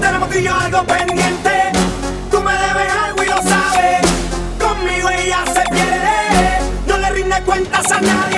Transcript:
Tenemos que yo algo pendiente. Tú me debes algo y lo sabes. Conmigo ella se pierde. No le rinde cuentas a nadie.